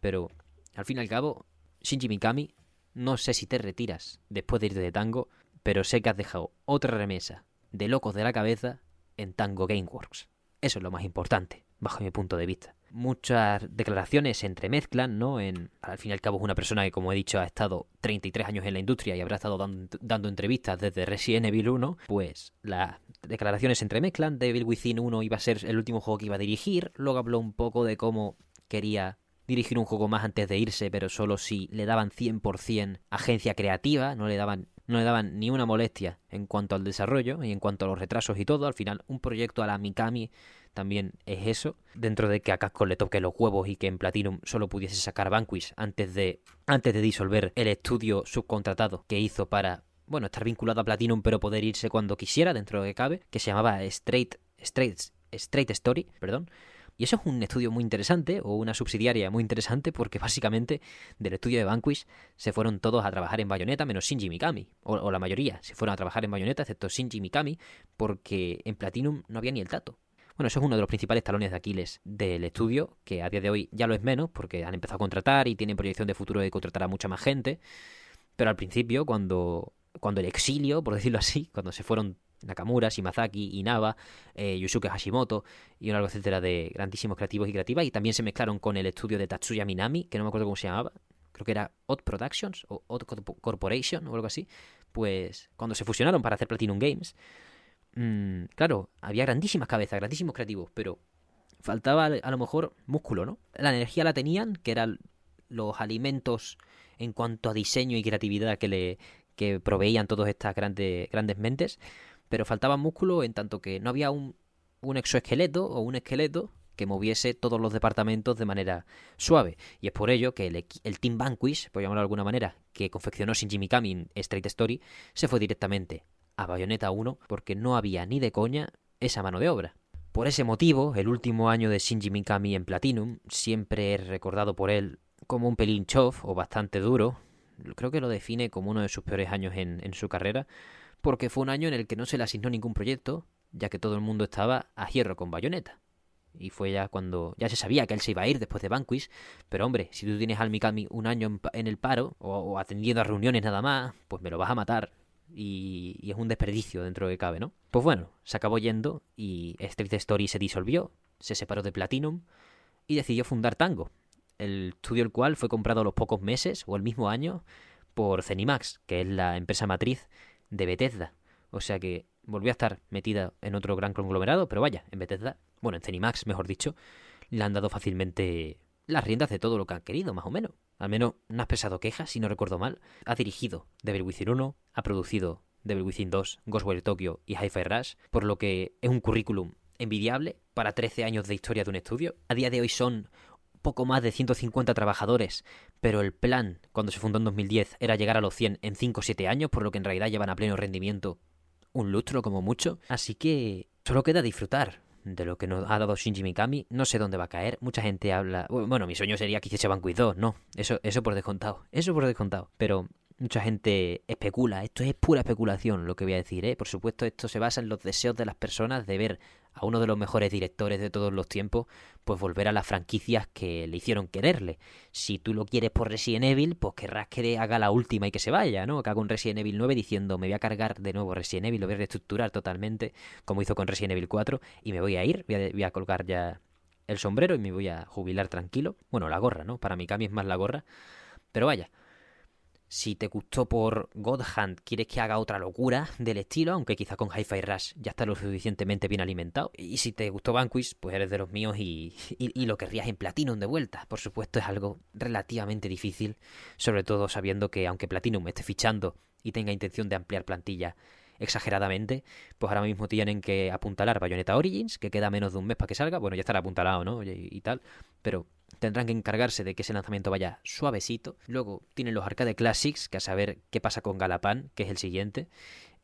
pero al fin y al cabo, Shinji Mikami, no sé si te retiras después de irte de Tango, pero sé que has dejado otra remesa de locos de la cabeza en Tango Gameworks. Eso es lo más importante, bajo mi punto de vista. Muchas declaraciones se entremezclan, ¿no? Al fin y al cabo es una persona que, como he dicho, ha estado 33 años en la industria y habrá estado dando, dando entrevistas desde Resident Evil 1, pues las declaraciones se entremezclan. Devil Within 1 iba a ser el último juego que iba a dirigir, luego habló un poco de cómo quería dirigir un juego más antes de irse, pero solo si le daban 100% agencia creativa, no le daban no le daban ni una molestia en cuanto al desarrollo y en cuanto a los retrasos y todo. Al final, un proyecto a la Mikami también es eso. Dentro de que a Casco le toque los huevos y que en Platinum solo pudiese sacar Vanquish antes de, antes de disolver el estudio subcontratado que hizo para, bueno, estar vinculado a Platinum pero poder irse cuando quisiera dentro de lo que cabe, que se llamaba Straight, Straight, Straight Story, perdón. Y eso es un estudio muy interesante, o una subsidiaria muy interesante, porque básicamente del estudio de Vanquish se fueron todos a trabajar en Bayonetta, menos Shinji Mikami, o, la mayoría se fueron a trabajar en Bayonetta, excepto Shinji Mikami, porque en Platinum no había ni el tato. Bueno, eso es uno de los principales talones de Aquiles del estudio, que a día de hoy ya lo es menos, porque han empezado a contratar y tienen proyección de futuro de contratar a mucha más gente. Pero al principio, cuando, cuando el exilio, por decirlo así, cuando se fueron Nakamura, Shimazaki, Inaba, eh, Yusuke Hashimoto y un largo etcétera de grandísimos creativos y creativas. Y también se mezclaron con el estudio de Tatsuya Minami, que no me acuerdo cómo se llamaba. Creo que era Odd Productions o Odd Corporation o algo así. Pues cuando se fusionaron para hacer Platinum Games, mmm, claro, había grandísimas cabezas, grandísimos creativos, pero faltaba a lo mejor músculo, ¿no? La energía la tenían, que eran los alimentos en cuanto a diseño y creatividad que le que proveían todas estas grandes, grandes mentes, pero faltaba músculo en tanto que no había un, un exoesqueleto o un esqueleto que moviese todos los departamentos de manera suave. Y es por ello que el, el Team Vanquish, por llamarlo de alguna manera, que confeccionó Shinji Mikami en Straight Story, se fue directamente a Bayonetta 1 porque no había ni de coña esa mano de obra. Por ese motivo, el último año de Shinji Mikami en Platinum siempre es recordado por él como un pelín chof o bastante duro. Creo que lo define como uno de sus peores años en, en su carrera, porque fue un año en el que no se le asignó ningún proyecto, ya que todo el mundo estaba a hierro con bayoneta. Y fue ya cuando ya se sabía que él se iba a ir después de Vanquish. Pero hombre, si tú tienes al Mikami un año en, el paro o, atendiendo a reuniones nada más, pues me lo vas a matar. Y, es un desperdicio dentro de cabe, ¿no? Pues bueno, se acabó yendo y Street Story se disolvió, se separó de Platinum y decidió fundar Tango. El estudio el cual fue comprado a los pocos meses o el mismo año por Zenimax, que es la empresa matriz de Bethesda. O sea que volvió a estar metida en otro gran conglomerado, pero vaya, en Bethesda, bueno, en Cenimax, mejor dicho, le han dado fácilmente las riendas de todo lo que han querido, más o menos. Al menos no ha expresado quejas, si no recuerdo mal. Ha dirigido Devil Within 1, ha producido Devil Within 2, Ghostwire Tokyo y Hi-Fi Rush, por lo que es un currículum envidiable para 13 años de historia de un estudio. A día de hoy son poco más de 150 trabajadores, pero el plan, cuando se fundó en 2010, era llegar a los 100 en 5 o 7 años, por lo que en realidad llevan a pleno rendimiento un lustro como mucho. Así que solo queda disfrutar de lo que nos ha dado Shinji Mikami. No sé dónde va a caer. Mucha gente habla... Bueno, mi sueño sería que hiciese Banquist 2, no. Eso, eso por descontado. Eso por descontado. Pero mucha gente especula. Esto es pura especulación lo que voy a decir, ¿eh? Por supuesto, esto se basa en los deseos de las personas de ver a uno de los mejores directores de todos los tiempos, pues volver a las franquicias que le hicieron quererle. Si tú lo quieres por Resident Evil, pues querrás que haga la última y que se vaya, ¿no? Que haga un Resident Evil 9 diciendo, me voy a cargar de nuevo Resident Evil, lo voy a reestructurar totalmente, como hizo con Resident Evil 4, y me voy a ir, voy a, voy a colgar ya el sombrero y me voy a jubilar tranquilo. Bueno, la gorra, ¿no? Para mi Cami es más la gorra. Pero vaya, si te gustó por God Hand, quieres que haga otra locura del estilo, aunque quizá con Hi-Fi Rush ya está lo suficientemente bien alimentado. Y si te gustó Vanquish, pues eres de los míos y, y, lo querrías en Platinum de vuelta. Por supuesto, es algo relativamente difícil, sobre todo sabiendo que aunque Platinum esté fichando y tenga intención de ampliar plantilla exageradamente, pues ahora mismo tienen que apuntalar Bayonetta Origins, que queda menos de un mes para que salga. Bueno, ya estará apuntalado, ¿no? Y, y tal. Pero tendrán que encargarse de que ese lanzamiento vaya suavecito. Luego tienen los Arcade Classics, que a saber qué pasa con Galapan, que es el siguiente.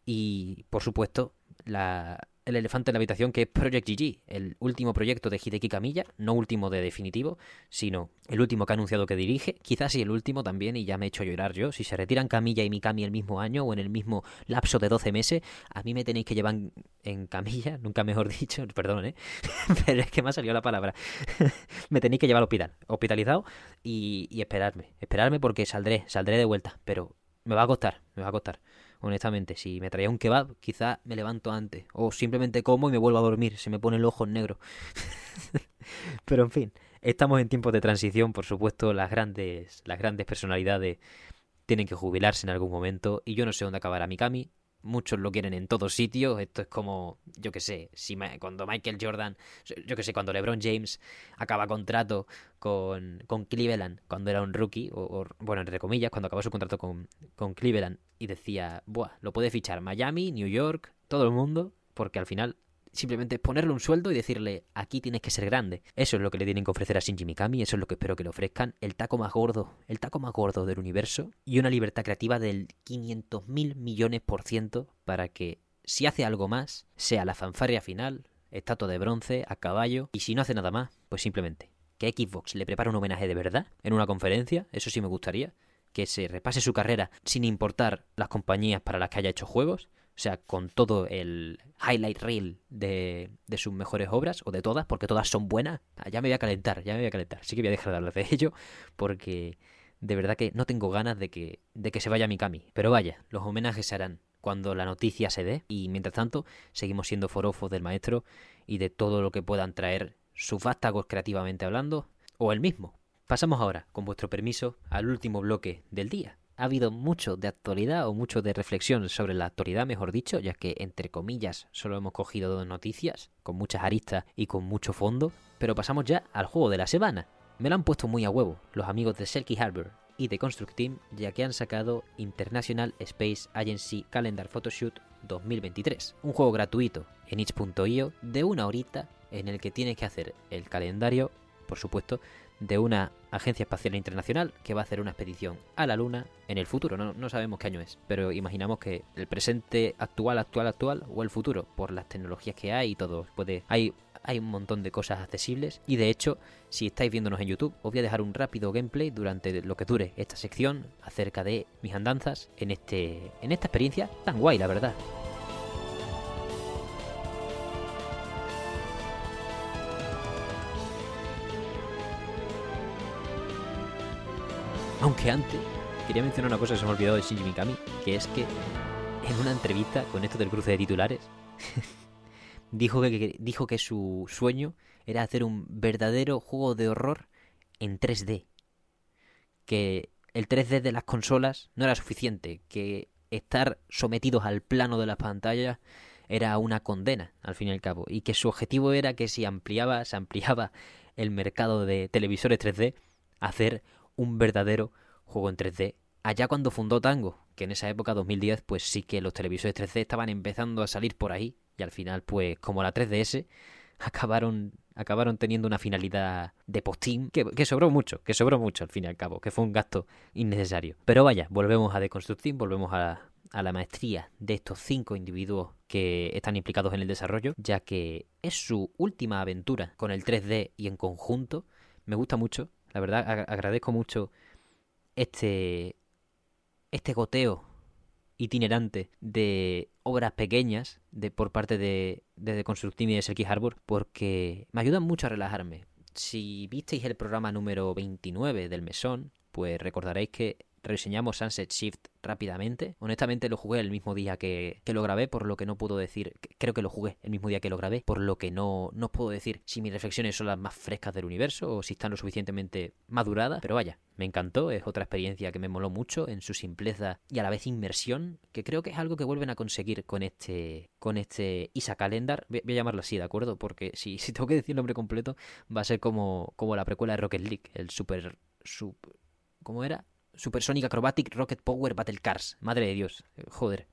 Y, por supuesto, la, el elefante en la habitación que es Project GG, el último proyecto de Hideki Kamiya, no último de definitivo, sino el último que ha anunciado que dirige, quizás sí el último también, y ya me he hecho llorar yo, si se retiran Camilla y Mikami el mismo año o en el mismo lapso de 12 meses, a mí me tenéis que llevar en camilla, nunca mejor dicho, perdón, ¿eh? pero es que me ha salido la palabra, me tenéis que llevar al hospital, hospitalizado y, y esperarme, esperarme porque saldré, saldré de vuelta, pero me va a costar, me va a costar honestamente. Si me traía un kebab, quizá me levanto antes. O simplemente como y me vuelvo a dormir. Se me pone el ojo en negro. Pero en fin, estamos en tiempos de transición. Por supuesto, las grandes, las grandes personalidades tienen que jubilarse en algún momento. Y yo no sé dónde acabará Mikami muchos lo quieren en todos sitios. Esto es como, yo que sé, si cuando Michael Jordan, yo que sé, cuando LeBron James acaba contrato con, con Cleveland cuando era un rookie, o, bueno, entre comillas, cuando acabó su contrato con, con Cleveland y decía, buah, lo puede fichar Miami, New York, todo el mundo, porque al final simplemente ponerle un sueldo y decirle aquí tienes que ser grande. Eso es lo que le tienen que ofrecer a Shinji Mikami, eso es lo que espero que le ofrezcan, el taco más gordo, el taco más gordo del universo y una libertad creativa del 500 mil millones por ciento para que si hace algo más, sea la fanfarria final, estatua de bronce, a caballo, y si no hace nada más, pues simplemente que Xbox le prepare un homenaje de verdad en una conferencia, eso sí me gustaría, que se repase su carrera sin importar las compañías para las que haya hecho juegos, o sea, con todo el highlight reel de, de, sus mejores obras, o de todas, porque todas son buenas. Ah, ya me voy a calentar, ya me voy a calentar. Sí que voy a dejar de hablar de ello, porque de verdad que no tengo ganas de que, de que se vaya Mikami. Pero vaya, los homenajes se harán cuando la noticia se dé, y mientras tanto, seguimos siendo forofos del maestro y de todo lo que puedan traer sus vástagos creativamente hablando, o el mismo. Pasamos ahora, con vuestro permiso, al último bloque del día ha habido mucho de actualidad o mucho de reflexión sobre la actualidad, mejor dicho, ya que entre comillas solo hemos cogido dos noticias, con muchas aristas y con mucho fondo, pero pasamos ya al juego de la semana. Me lo han puesto muy a huevo los amigos de Selkie Harbor y de Construct Team, ya que han sacado International Space Agency Calendar Photoshoot 2023, un juego gratuito en itch.io de una horita en el que tienes que hacer el calendario, por supuesto, de una agencia espacial internacional que va a hacer una expedición a la Luna en el futuro. No, sabemos qué año es, pero imaginamos que el presente actual, actual, actual o el futuro, por las tecnologías que hay y todo. Puede, hay, hay un montón de cosas accesibles y de hecho, si estáis viéndonos en YouTube, os voy a dejar un rápido gameplay durante lo que dure esta sección acerca de mis andanzas en, este, en esta experiencia tan guay, la verdad. Aunque antes quería mencionar una cosa que se me ha olvidado de Shinji Mikami, que es que en una entrevista con esto del cruce de titulares, dijo, que, dijo que su sueño era hacer un verdadero juego de horror en 3D. Que el 3D de las consolas no era suficiente, que estar sometidos al plano de las pantallas era una condena, al fin y al cabo, y que su objetivo era que si ampliaba, se ampliaba el mercado de televisores 3D, hacer un verdadero juego en 3D. Allá cuando fundó Tango, que en esa época, 2010, pues sí que los televisores 3D estaban empezando a salir por ahí. Y al final, pues como la 3DS, acabaron, acabaron teniendo una finalidad de postín que, que, sobró mucho, que sobró mucho al fin y al cabo, que fue un gasto innecesario. Pero vaya, volvemos a Deconstructing, volvemos a, a la maestría de estos cinco individuos que están implicados en el desarrollo, ya que es su última aventura con el 3D y en conjunto. Me gusta mucho, la verdad, agradezco mucho este, este goteo itinerante de obras pequeñas de, por parte de, de The y de Selkie Harbor porque me ayudan mucho a relajarme. Si visteis el programa número 29 del Mesón, pues recordaréis que reseñamos Sunset Shift rápidamente. Honestamente lo jugué el mismo día que, que, lo grabé, por lo que no puedo decir, creo que lo jugué el mismo día que lo grabé, por lo que no, no puedo decir si mis reflexiones son las más frescas del universo o si están lo suficientemente maduradas, pero vaya, me encantó, es otra experiencia que me moló mucho en su simpleza y a la vez inmersión, que creo que es algo que vuelven a conseguir con este con este Isa Calendar, voy a llamarlo así, ¿de acuerdo? Porque si, si tengo que decir el nombre completo, va a ser como, como la precuela de Rocket League, el super, super ¿cómo era? Supersonic Acrobatic Rocket Power Battle Cars. Madre de Dios, joder.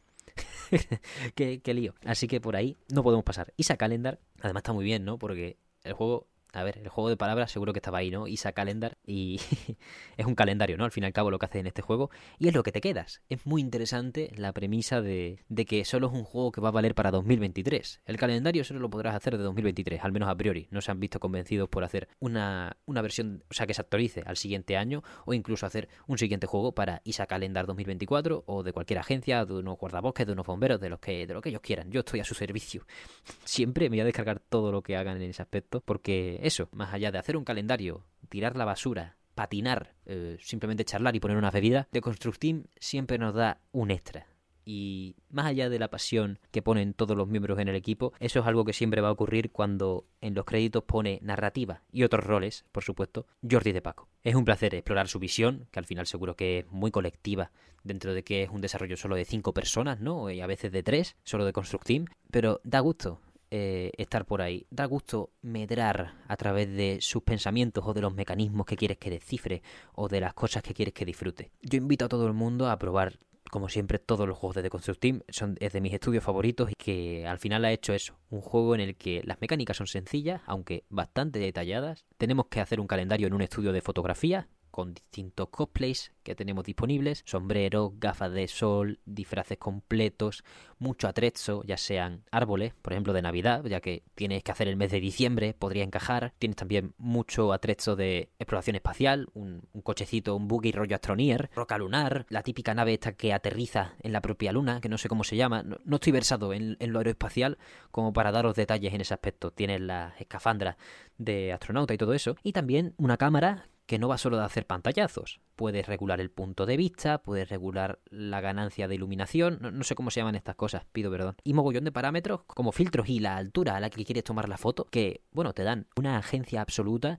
qué, qué lío. Así que por ahí no podemos pasar. Isa Calendar, además está muy bien, ¿no? Porque el juego a ver, el juego de palabras seguro que estaba ahí, ¿no? Isa Calendar y es un calendario, ¿no? Al fin y al cabo lo que hace en este juego y es lo que te quedas. Es muy interesante la premisa de, de que solo es un juego que va a valer para 2023. El calendario solo lo podrás hacer de 2023, al menos a priori. No se han visto convencidos por hacer una, una versión, o sea, que se actualice al siguiente año o incluso hacer un siguiente juego para Isa Calendar 2024 o de cualquier agencia, de unos guardabosques, de unos bomberos, de los que, de lo que ellos quieran. Yo estoy a su servicio. Siempre me voy a descargar todo lo que hagan en ese aspecto porque eso, más allá de hacer un calendario, tirar la basura, patinar, eh, simplemente charlar y poner una bebida, The Construct siempre nos da un extra. Y más allá de la pasión que ponen todos los miembros en el equipo, eso es algo que siempre va a ocurrir cuando en los créditos pone narrativa y otros roles, por supuesto, Jordi de Paco. Es un placer explorar su visión, que al final seguro que es muy colectiva, dentro de que es un desarrollo solo de cinco personas, ¿no? Y a veces de tres, solo de Construct pero da gusto eh, estar por ahí. Da gusto medrar a través de sus pensamientos o de los mecanismos que quieres que descifre o de las cosas que quieres que disfrute. Yo invito a todo el mundo a probar como siempre, todos los juegos de The Construct Team son es de mis estudios favoritos y que al final ha hecho eso, un juego en el que las mecánicas son sencillas, aunque bastante detalladas. Tenemos que hacer un calendario en un estudio de fotografía con distintos cosplays que tenemos disponibles, sombreros, gafas de sol, disfraces completos, mucho atrezo, ya sean árboles, por ejemplo de Navidad, ya que tienes que hacer el mes de diciembre, podría encajar, tienes también mucho atrezo de exploración espacial, un, cochecito, un buggy rollo Astronier, roca lunar, la típica nave esta que aterriza en la propia luna, que no sé cómo se llama, no, estoy versado en, en, lo aeroespacial como para daros detalles en ese aspecto, tienes las escafandras de astronauta y todo eso, y también una cámara que no va solo de hacer pantallazos. Puedes regular el punto de vista, puedes regular la ganancia de iluminación, no, sé cómo se llaman estas cosas, pido perdón. Y mogollón de parámetros como filtros y la altura a la que quieres tomar la foto, que, bueno, te dan una agencia absoluta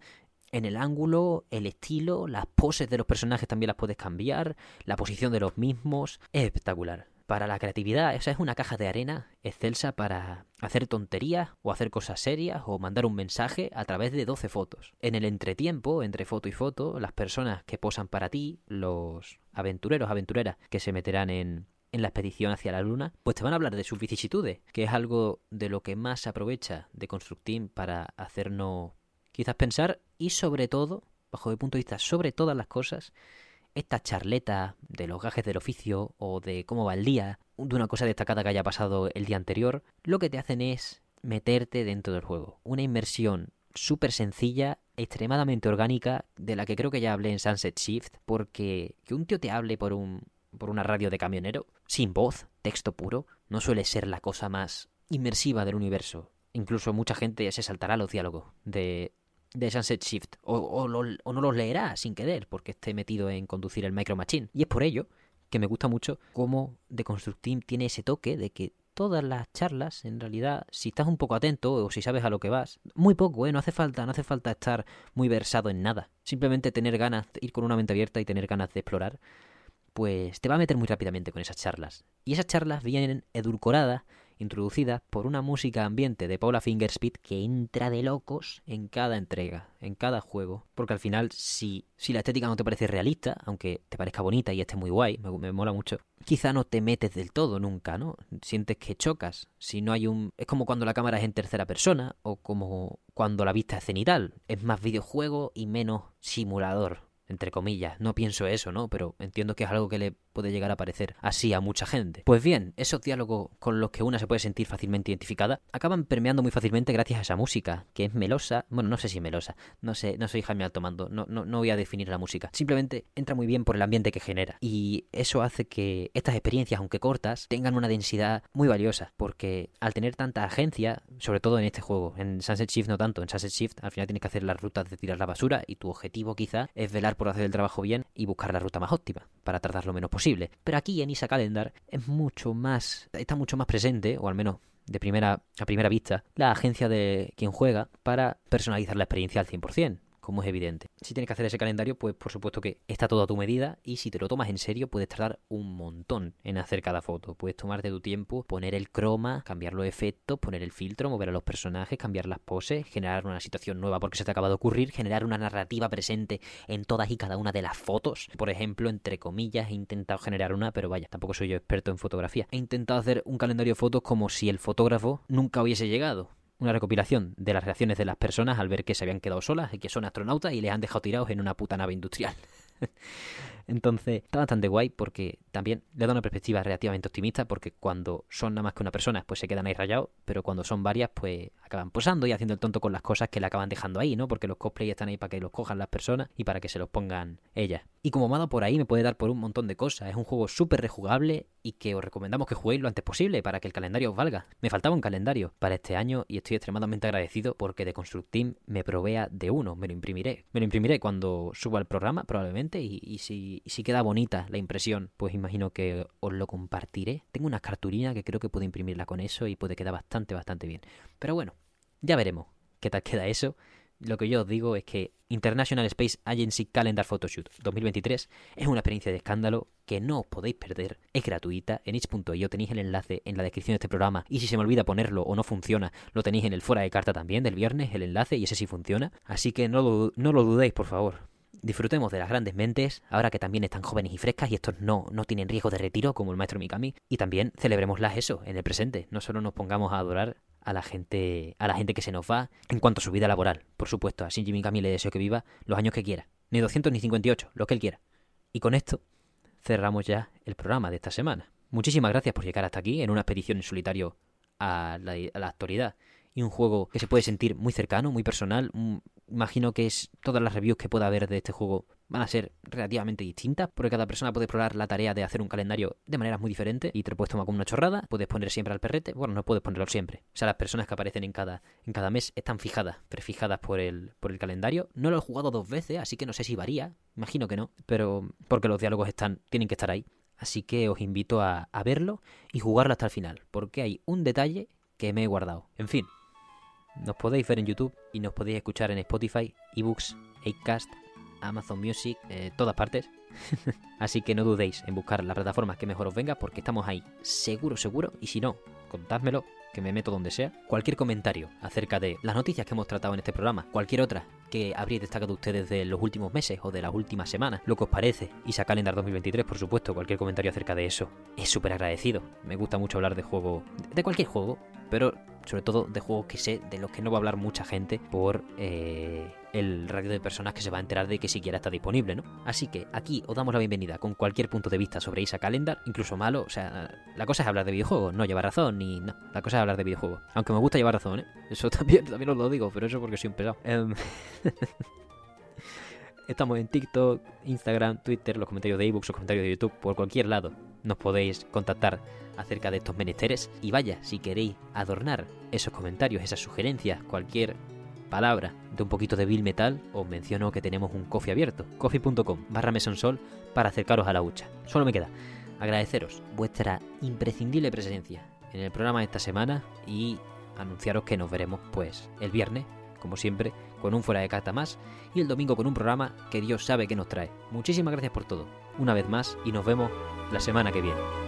en el ángulo, el estilo, las poses de los personajes también las puedes cambiar, la posición de los mismos. Es espectacular para la creatividad. Esa es una caja de arena excelsa para hacer tonterías o hacer cosas serias o mandar un mensaje a través de 12 fotos. En el entretiempo, entre foto y foto, las personas que posan para ti, los aventureros, aventureras que se meterán en, en la expedición hacia la luna, pues te van a hablar de sus vicisitudes, que es algo de lo que más se aprovecha de Constructing para hacernos quizás pensar y sobre todo, bajo mi punto de vista, sobre todas las cosas, esta charleta de los gajes del oficio o de cómo va el día, de una cosa destacada que haya pasado el día anterior, lo que te hacen es meterte dentro del juego. Una inmersión súper sencilla, extremadamente orgánica, de la que creo que ya hablé en Sunset Shift, porque que un tío te hable por un por una radio de camionero, sin voz, texto puro, no suele ser la cosa más inmersiva del universo. Incluso mucha gente se saltará los diálogos de, de Sunset Shift o, no los leerá sin querer porque esté metido en conducir el Micro Machine. Y es por ello que me gusta mucho cómo The Constructing tiene ese toque de que todas las charlas, en realidad, si estás un poco atento o si sabes a lo que vas, muy poco, ¿eh? No hace falta, no hace falta estar muy versado en nada. Simplemente tener ganas, ir con una mente abierta y tener ganas de explorar, pues te va a meter muy rápidamente con esas charlas. Y esas charlas vienen edulcoradas introducida por una música ambiente de Paula Fingerspeed que entra de locos en cada entrega, en cada juego. Porque al final, si, si la estética no te parece realista, aunque te parezca bonita y esté muy guay, me, me mola mucho, quizá no te metes del todo nunca, ¿no? Sientes que chocas. Si no hay un. Es como cuando la cámara es en tercera persona, o como cuando la vista es cenital. Es más videojuego y menos simulador entre comillas. No pienso eso, ¿no? Pero entiendo que es algo que le puede llegar a parecer así a mucha gente. Pues bien, esos diálogos con los que una se puede sentir fácilmente identificada acaban permeando muy fácilmente gracias a esa música, que es melosa. Bueno, no sé si melosa, no sé, no soy Jaime Altomando, no, no, no voy a definir la música. Simplemente entra muy bien por el ambiente que genera. Y eso hace que estas experiencias, aunque cortas, tengan una densidad muy valiosa, porque al tener tanta agencia, sobre todo en este juego, en Sunset Shift no tanto, en Sunset Shift al final tienes que hacer las rutas de tirar la basura y tu objetivo quizá es velar por hacer el trabajo bien y buscar la ruta más óptima para tardar lo menos posible. Pero aquí en Isa Calendar es mucho más, está mucho más presente, o al menos de primera, a primera vista, la agencia de quien juega para personalizar la experiencia al 100% como es evidente. Si tienes que hacer ese calendario, pues por supuesto que está todo a tu medida y si te lo tomas en serio puedes tardar un montón en hacer cada foto. Puedes tomarte tu tiempo, poner el croma, cambiar los efectos, poner el filtro, mover a los personajes, cambiar las poses, generar una situación nueva porque se te acaba de ocurrir, generar una narrativa presente en todas y cada una de las fotos. Por ejemplo, entre comillas, he intentado generar una, pero vaya, tampoco soy yo experto en fotografía. He intentado hacer un calendario de fotos como si el fotógrafo nunca hubiese llegado una recopilación de las reacciones de las personas al ver que se habían quedado solas y que son astronautas y les han dejado tirados en una puta nave industrial. Entonces, está bastante guay porque también le da una perspectiva relativamente optimista porque cuando son nada más que una persona, pues se quedan ahí rayados, pero cuando son varias, pues acaban posando y haciendo el tonto con las cosas que le acaban dejando ahí, ¿no? Porque los cosplays están ahí para que los cojan las personas y para que se los pongan ellas. Y como me por ahí, me puede dar por un montón de cosas. Es un juego súper rejugable y que os recomendamos que juguéis lo antes posible para que el calendario os valga. Me faltaba un calendario para este año y estoy extremadamente agradecido porque de Construct Team me provea de uno. Me lo imprimiré. Me lo imprimiré cuando suba el programa, probablemente, y, si, si queda bonita la impresión, pues imagino que os lo compartiré. Tengo una cartulina que creo que puedo imprimirla con eso y puede quedar bastante, bastante bien. Pero bueno, ya veremos qué tal queda eso. Lo que yo os digo es que International Space Agency Calendar Photoshoot 2023 es una experiencia de escándalo que no os podéis perder. Es gratuita. En itch.io tenéis el enlace en la descripción de este programa. Y si se me olvida ponerlo o no funciona, lo tenéis en el fuera de carta también del viernes, el enlace, y ese sí funciona. Así que no no lo dudéis, por favor. Disfrutemos de las grandes mentes, ahora que también están jóvenes y frescas y estos no, no tienen riesgo de retiro como el maestro Mikami. Y también celebremoslas eso, en el presente. No solo nos pongamos a adorar a la gente, a la gente que se nos va en cuanto a su vida laboral. Por supuesto, a Shinji Mikami le deseo que viva los años que quiera. Ni 200 ni 58, lo que él quiera. Y con esto cerramos ya el programa de esta semana. Muchísimas gracias por llegar hasta aquí en una expedición en solitario a la, a la actualidad y un juego que se puede sentir muy cercano, muy personal. Mm, imagino que es todas las reviews que pueda haber de este juego van a ser relativamente distintas, porque cada persona puede explorar la tarea de hacer un calendario de maneras muy diferentes y te lo puedes tomar como una chorrada, puedes poner siempre al perrete, bueno, no puedes ponerlo siempre. O sea, las personas que aparecen en cada, en cada mes están fijadas, prefijadas por el, por el calendario. No lo he jugado dos veces, así que no sé si varía, imagino que no, pero porque los diálogos están, tienen que estar ahí. Así que os invito a, a verlo y jugarlo hasta el final, porque hay un detalle que me he guardado. En fin, nos podéis ver en YouTube y nos podéis escuchar en Spotify, eBooks, Acast, Amazon Music, eh, todas partes. Así que no dudéis en buscar la plataforma que mejor os venga porque estamos ahí, seguro, seguro. Y si no, contádmelo, que me meto donde sea. Cualquier comentario acerca de las noticias que hemos tratado en este programa, cualquier otra que habréis destacado ustedes de los últimos meses o de las últimas semanas, lo que os parece, y sacar Calendar 2023, por supuesto, cualquier comentario acerca de eso, es súper agradecido. Me gusta mucho hablar de juego, de cualquier juego, pero sobre todo de juegos que sé, de los que no va a hablar mucha gente por eh, el radio de personas que se va a enterar de que siquiera está disponible, ¿no? Así que aquí os damos la bienvenida con cualquier punto de vista sobre Isa Calendar, incluso malo, o sea, la cosa es hablar de videojuegos, no llevar razón ni no, la cosa es hablar de videojuegos. Aunque me gusta llevar razón, ¿eh? Eso también, también os lo digo, pero eso porque soy un pesado. Em, estamos en TikTok, Instagram, Twitter, los comentarios de ebooks, los comentarios de YouTube, por cualquier lado nos podéis contactar acerca de estos menesteres. Y vaya, si queréis adornar esos comentarios, esas sugerencias, cualquier palabra de un poquito de Bill Metal, os menciono que tenemos un coffee abierto, coffee.com barra mesonsol para acercaros a la hucha. Solo me queda agradeceros vuestra imprescindible presencia en el programa de esta semana y anunciaros que nos veremos pues el viernes, como siempre, con un fuera de carta más y el domingo con un programa que Dios sabe que nos trae. Muchísimas gracias por todo, una vez más, y nos vemos la semana que viene.